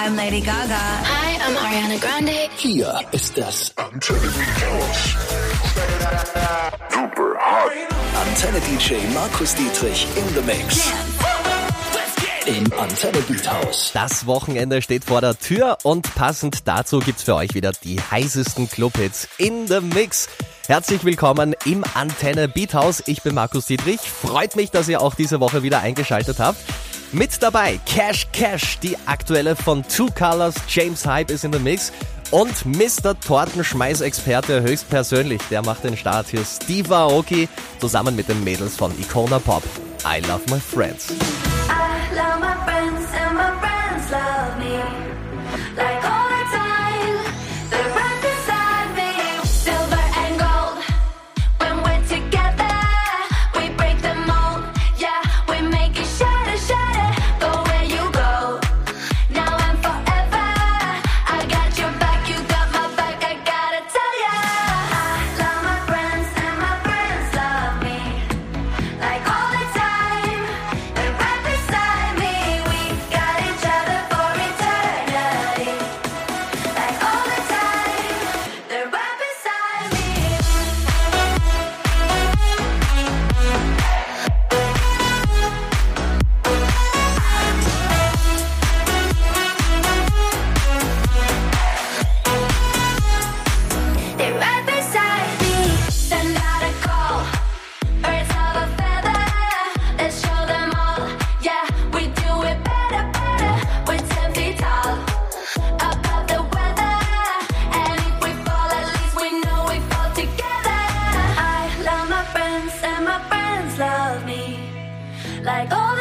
I'm Lady Gaga. Hi, I'm Ariana Grande. Hier ist das Antenne House. Super hot. Antenne DJ Markus Dietrich in the mix. Im Antenne Beat House. Das Wochenende steht vor der Tür und passend dazu gibt's für euch wieder die heißesten Clubhits in the mix. Herzlich willkommen im Antenne Beat House. Ich bin Markus Dietrich. Freut mich, dass ihr auch diese Woche wieder eingeschaltet habt. Mit dabei Cash Cash, die aktuelle von Two Colors, James Hype ist in the Mix und Mr. Tortenschmeiß-Experte höchstpersönlich, der macht den Start hier Steve Aoki zusammen mit den Mädels von Icona Pop. I love my friends. I love my like all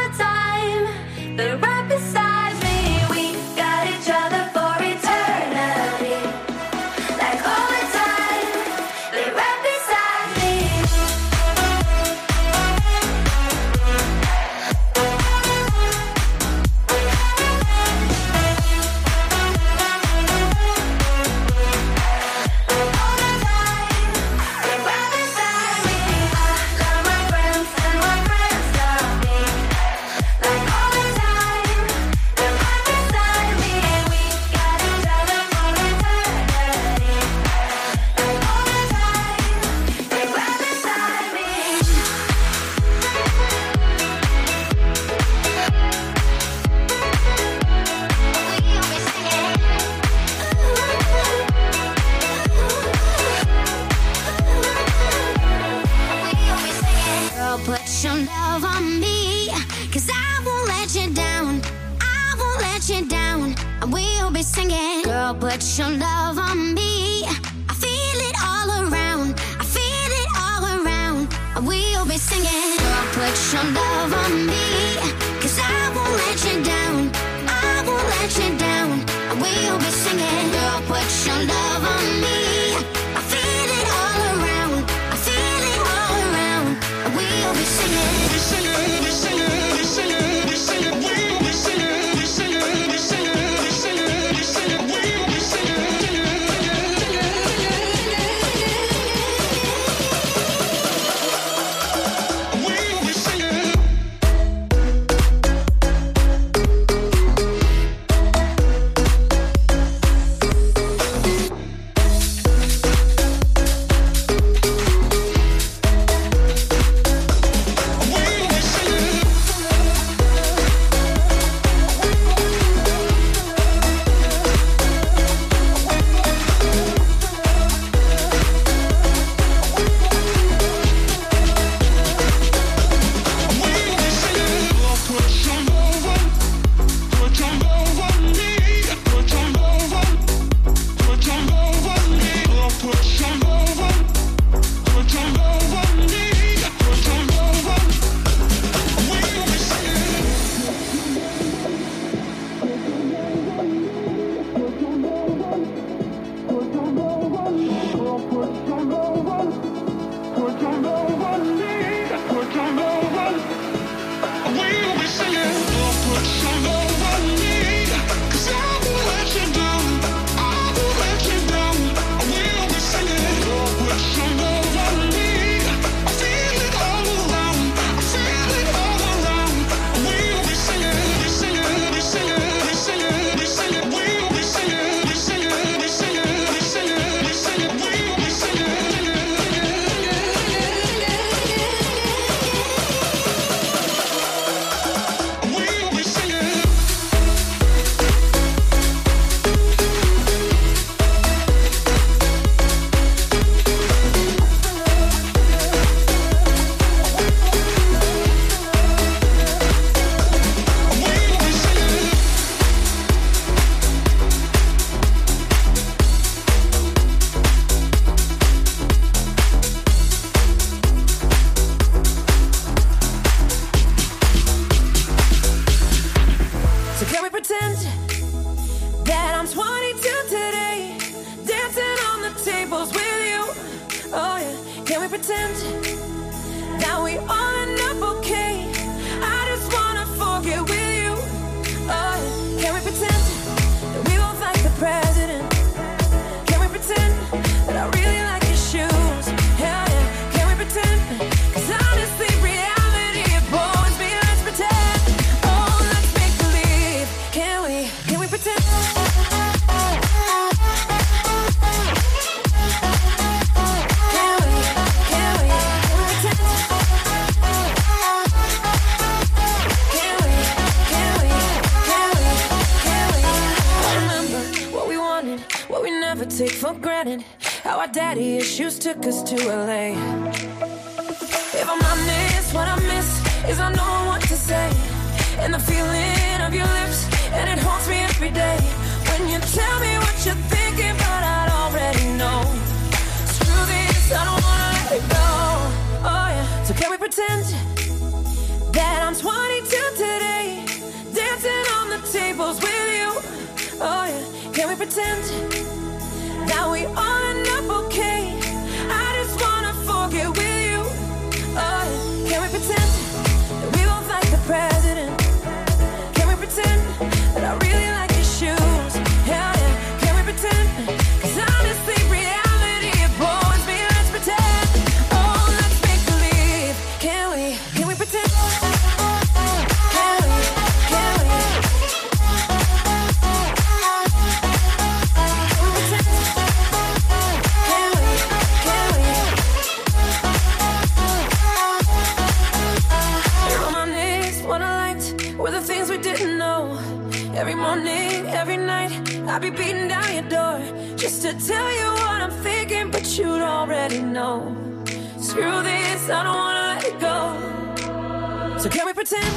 pretend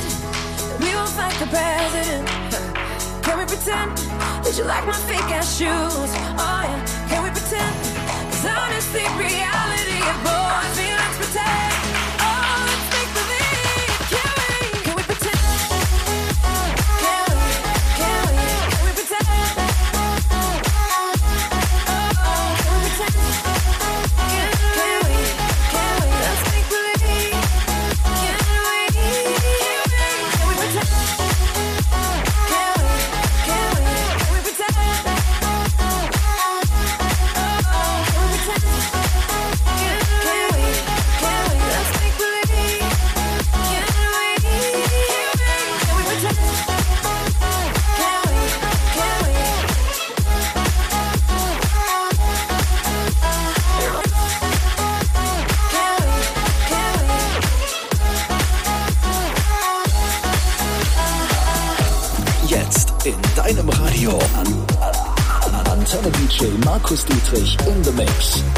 we won't fight the president? Can we pretend that you like my fake ass shoes? Oh yeah, can we pretend? Cause honestly, reality, boy, feelings pretend. Markus Dietrich in the mix.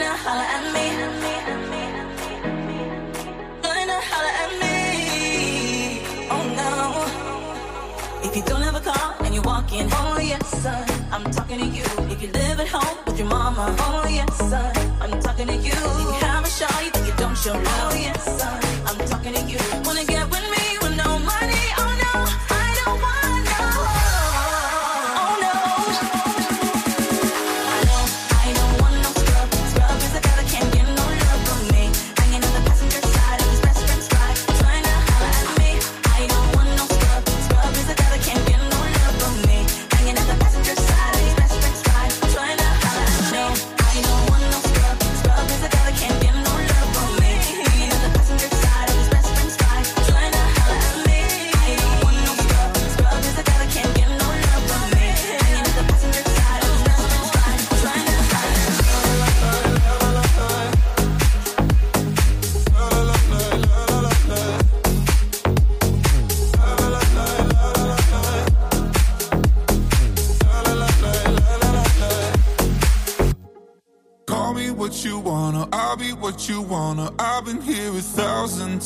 At me. At me. Oh no. If you don't have a car and you're walking, oh yes, I'm talking to you. If you live at home with your mama, oh yes, I'm talking to you. If you have a think you don't show love, oh yes, son, I'm talking to you. Wanna get with me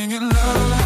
singing love.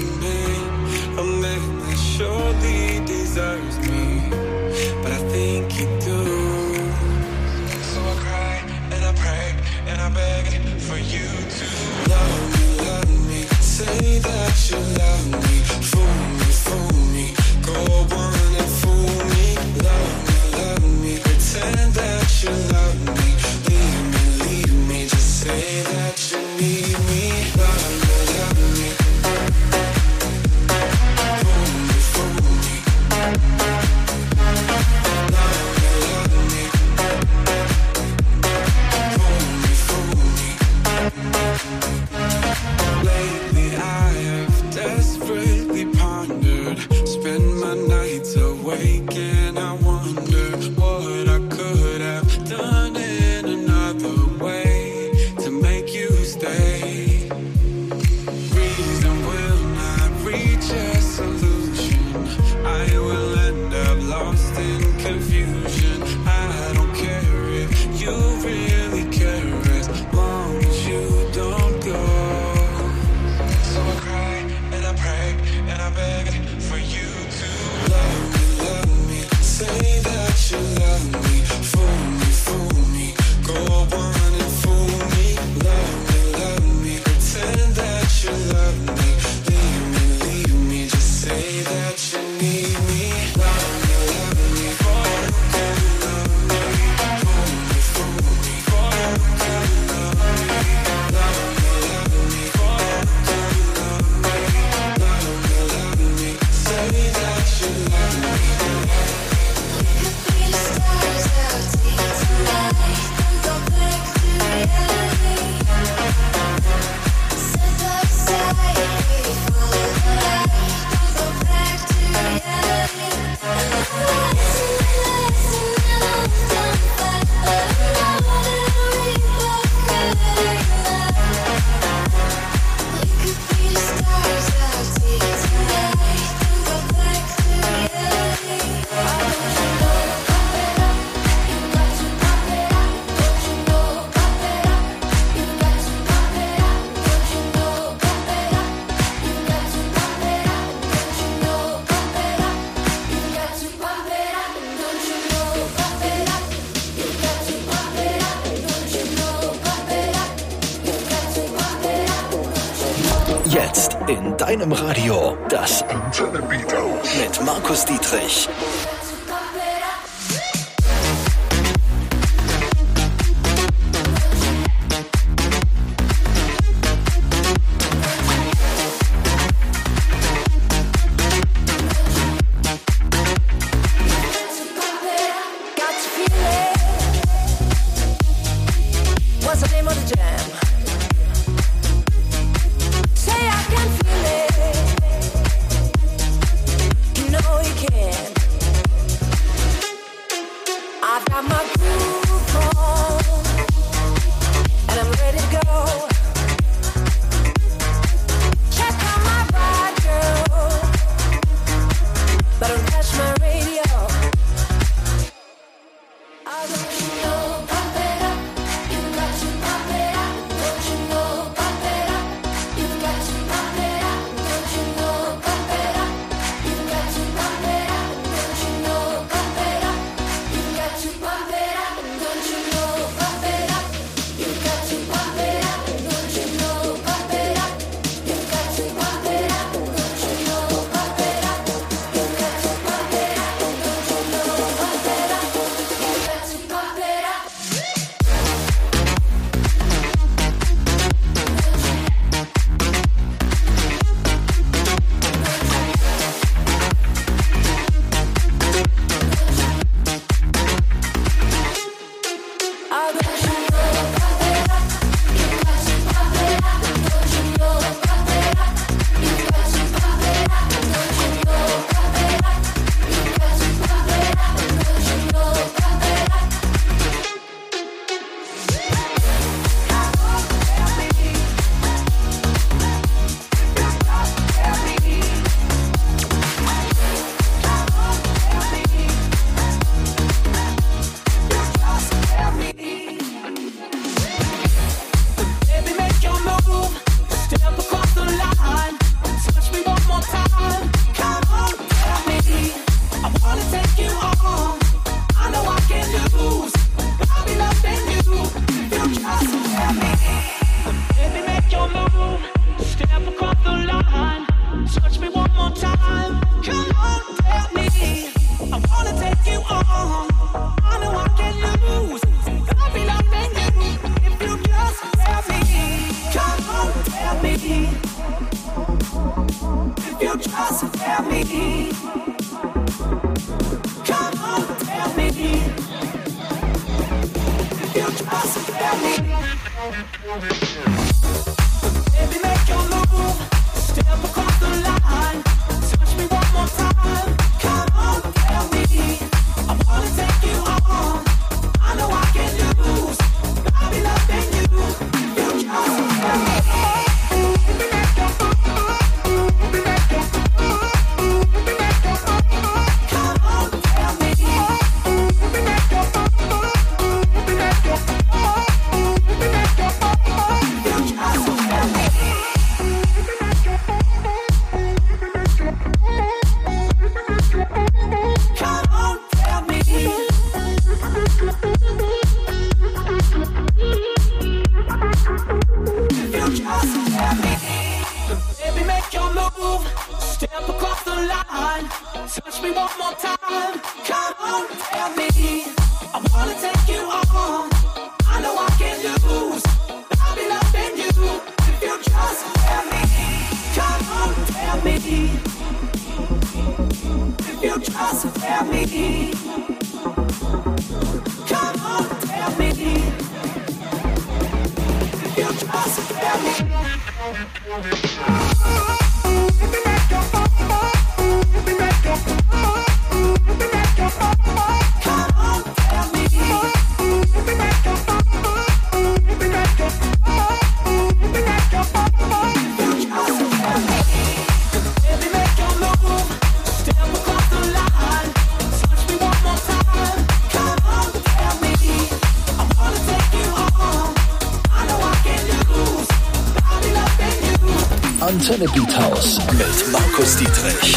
a man that surely desires me, but I think he do. So I cry and I pray and I beg for you to love, love me, say that you love me. Beat House mit Markus Dietrich.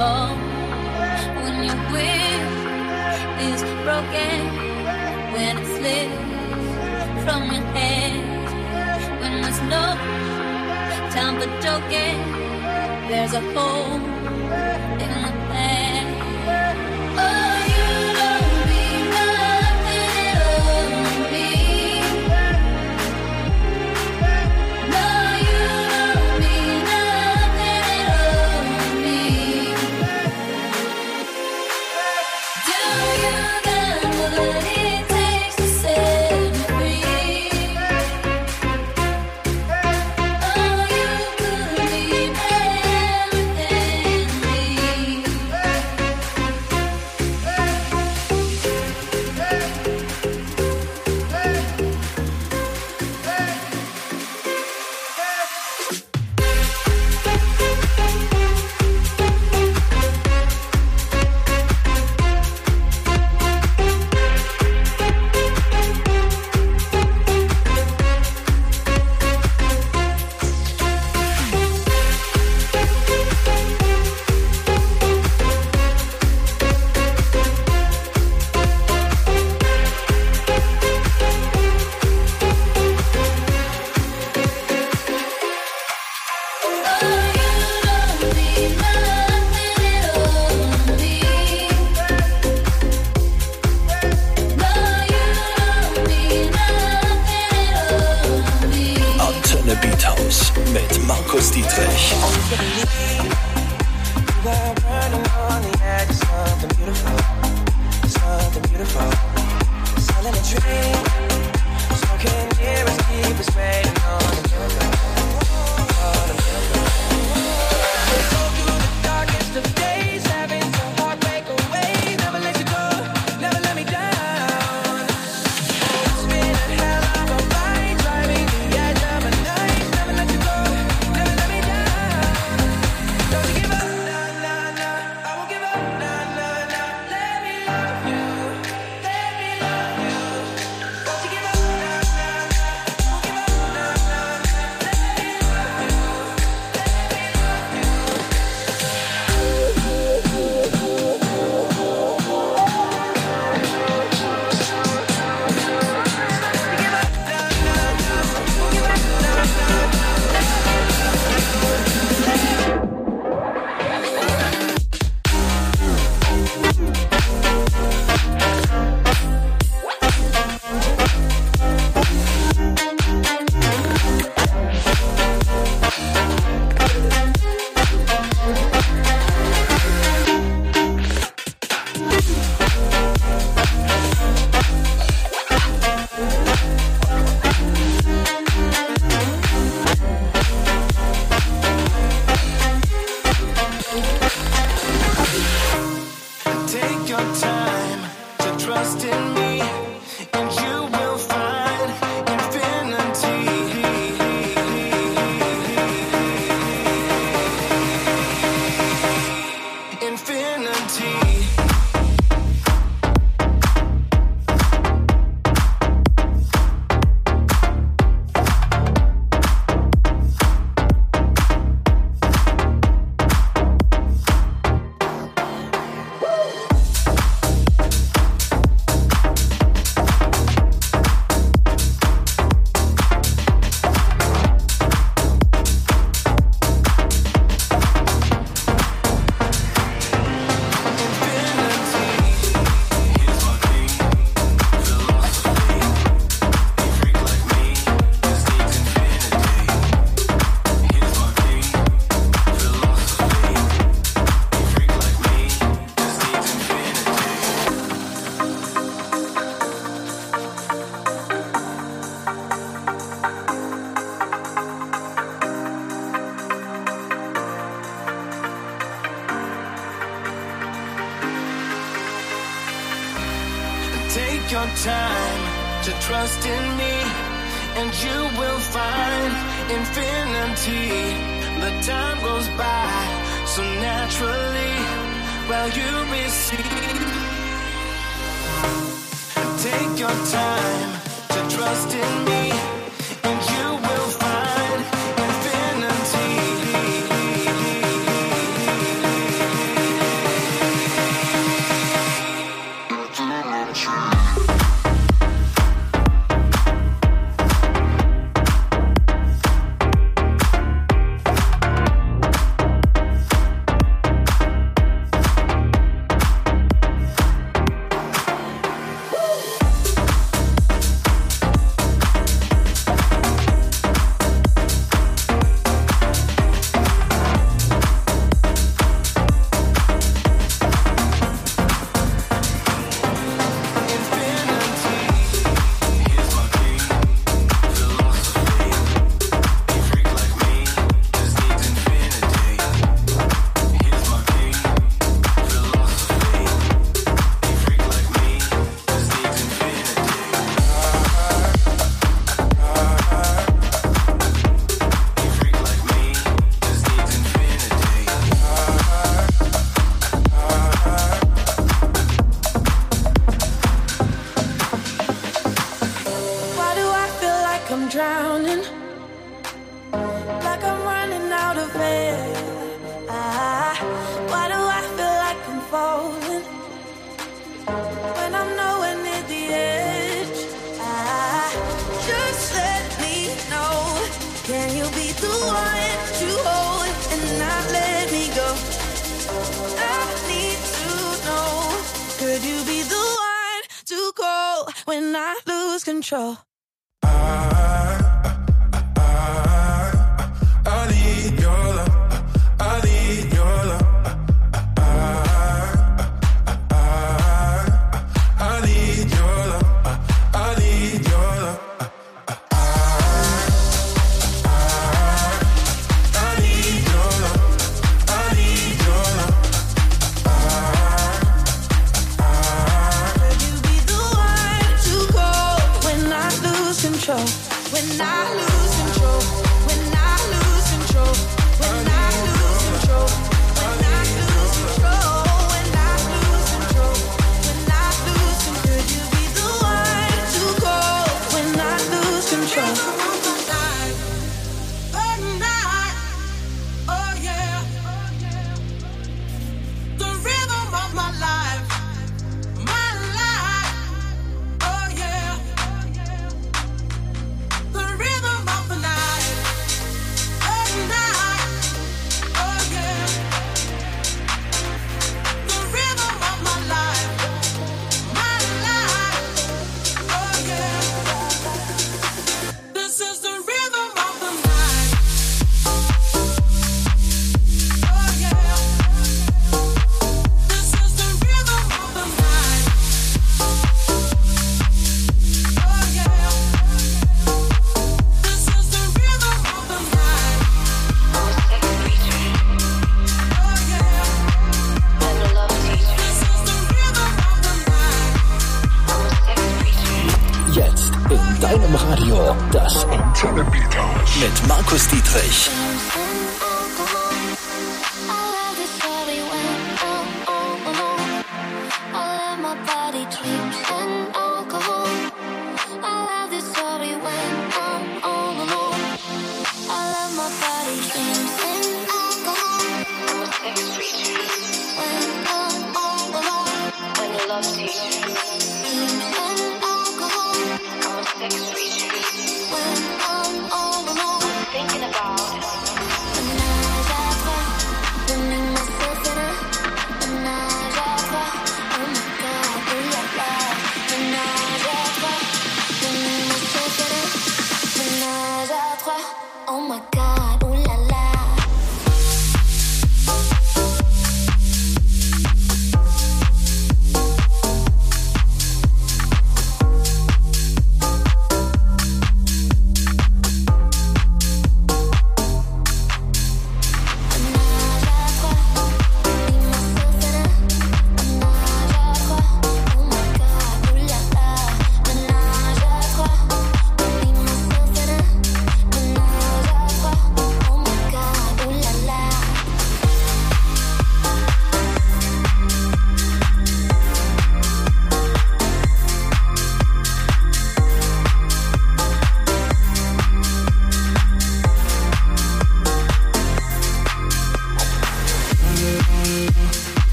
fall. When your will is broken, when it slips from your hands, when there's no time for joking, there's a hole in the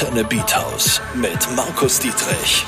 Antenne Beat House mit Markus Dietrich.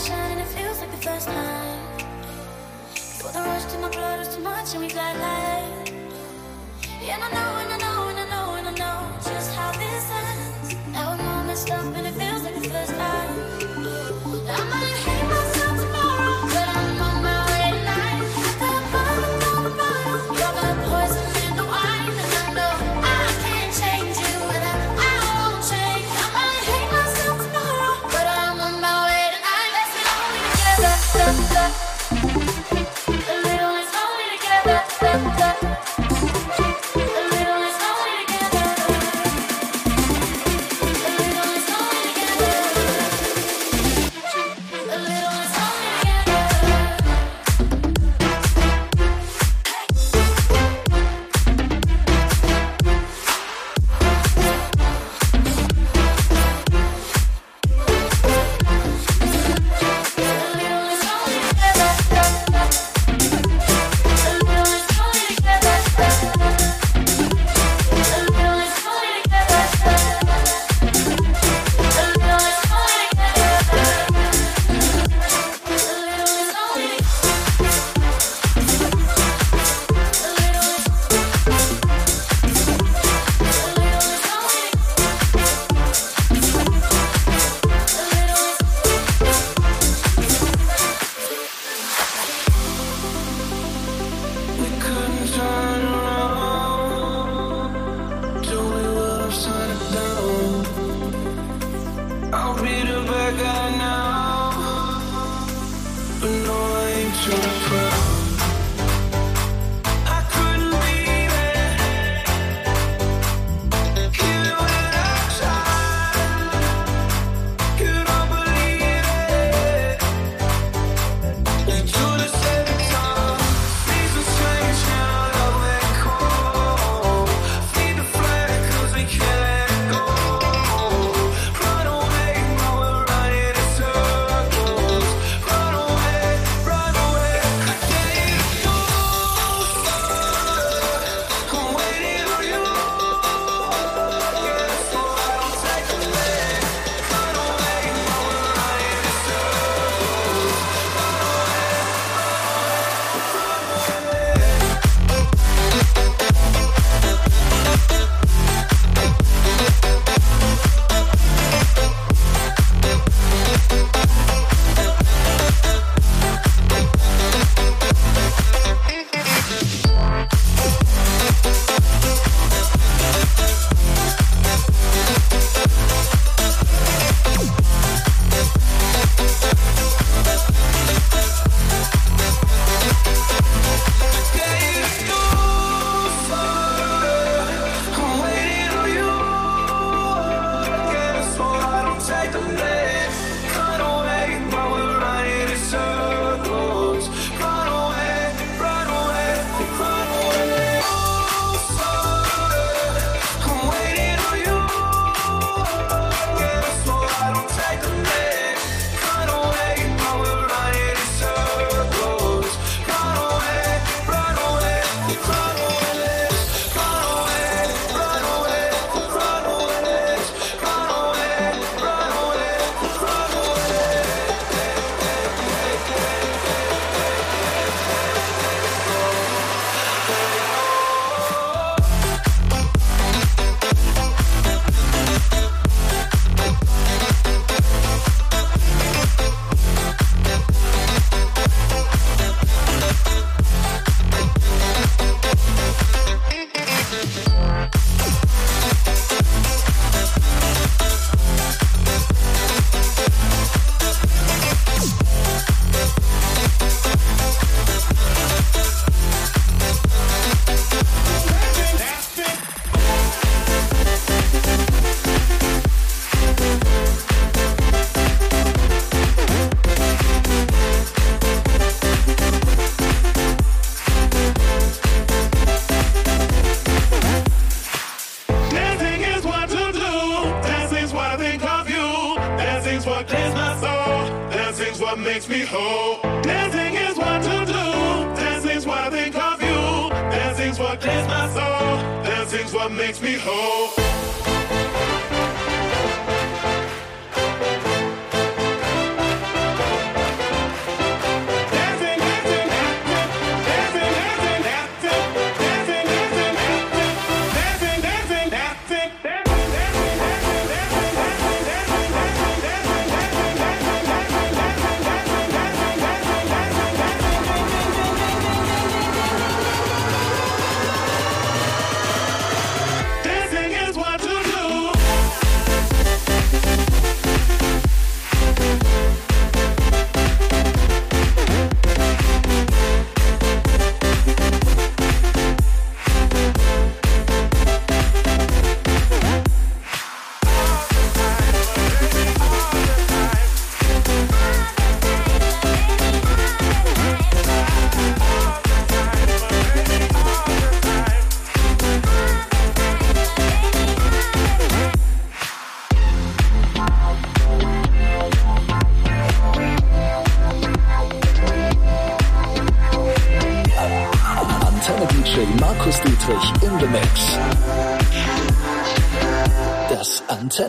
sunshine and it feels like the first time. For the rush to my blood is too much and we got light. And I know, and I know.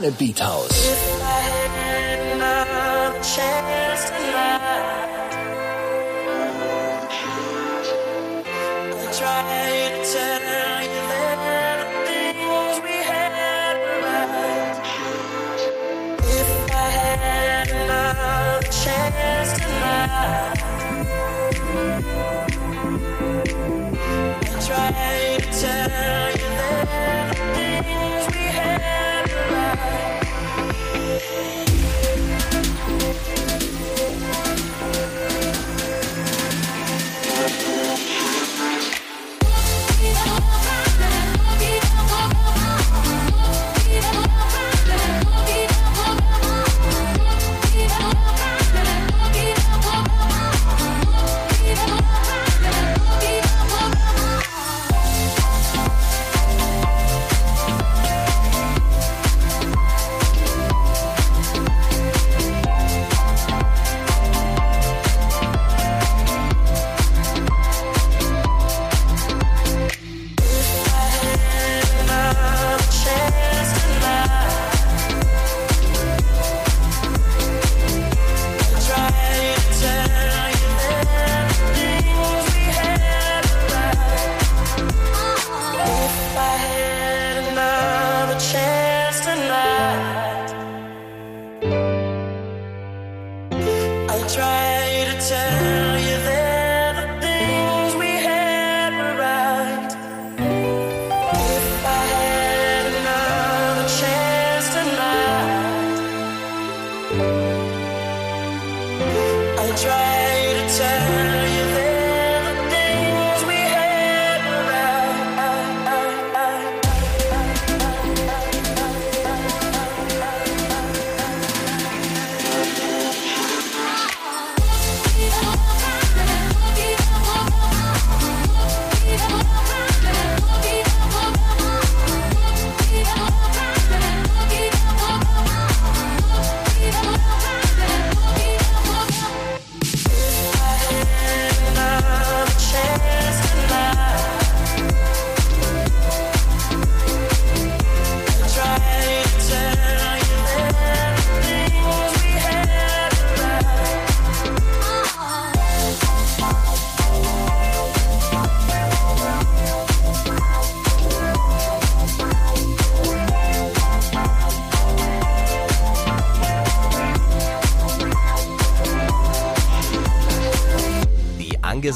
Planet Beat House.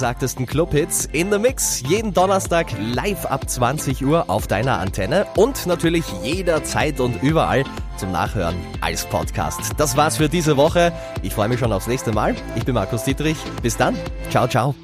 angesagtesten Clubhits in the Mix. Jeden Donnerstag live ab 20 Uhr auf deiner Antenne und natürlich jederzeit und überall zum Nachhören als Podcast. Das war's für diese Woche. Ich freue mich schon aufs nächste Mal. Ich bin Markus Dietrich. Bis dann. Ciao, ciao.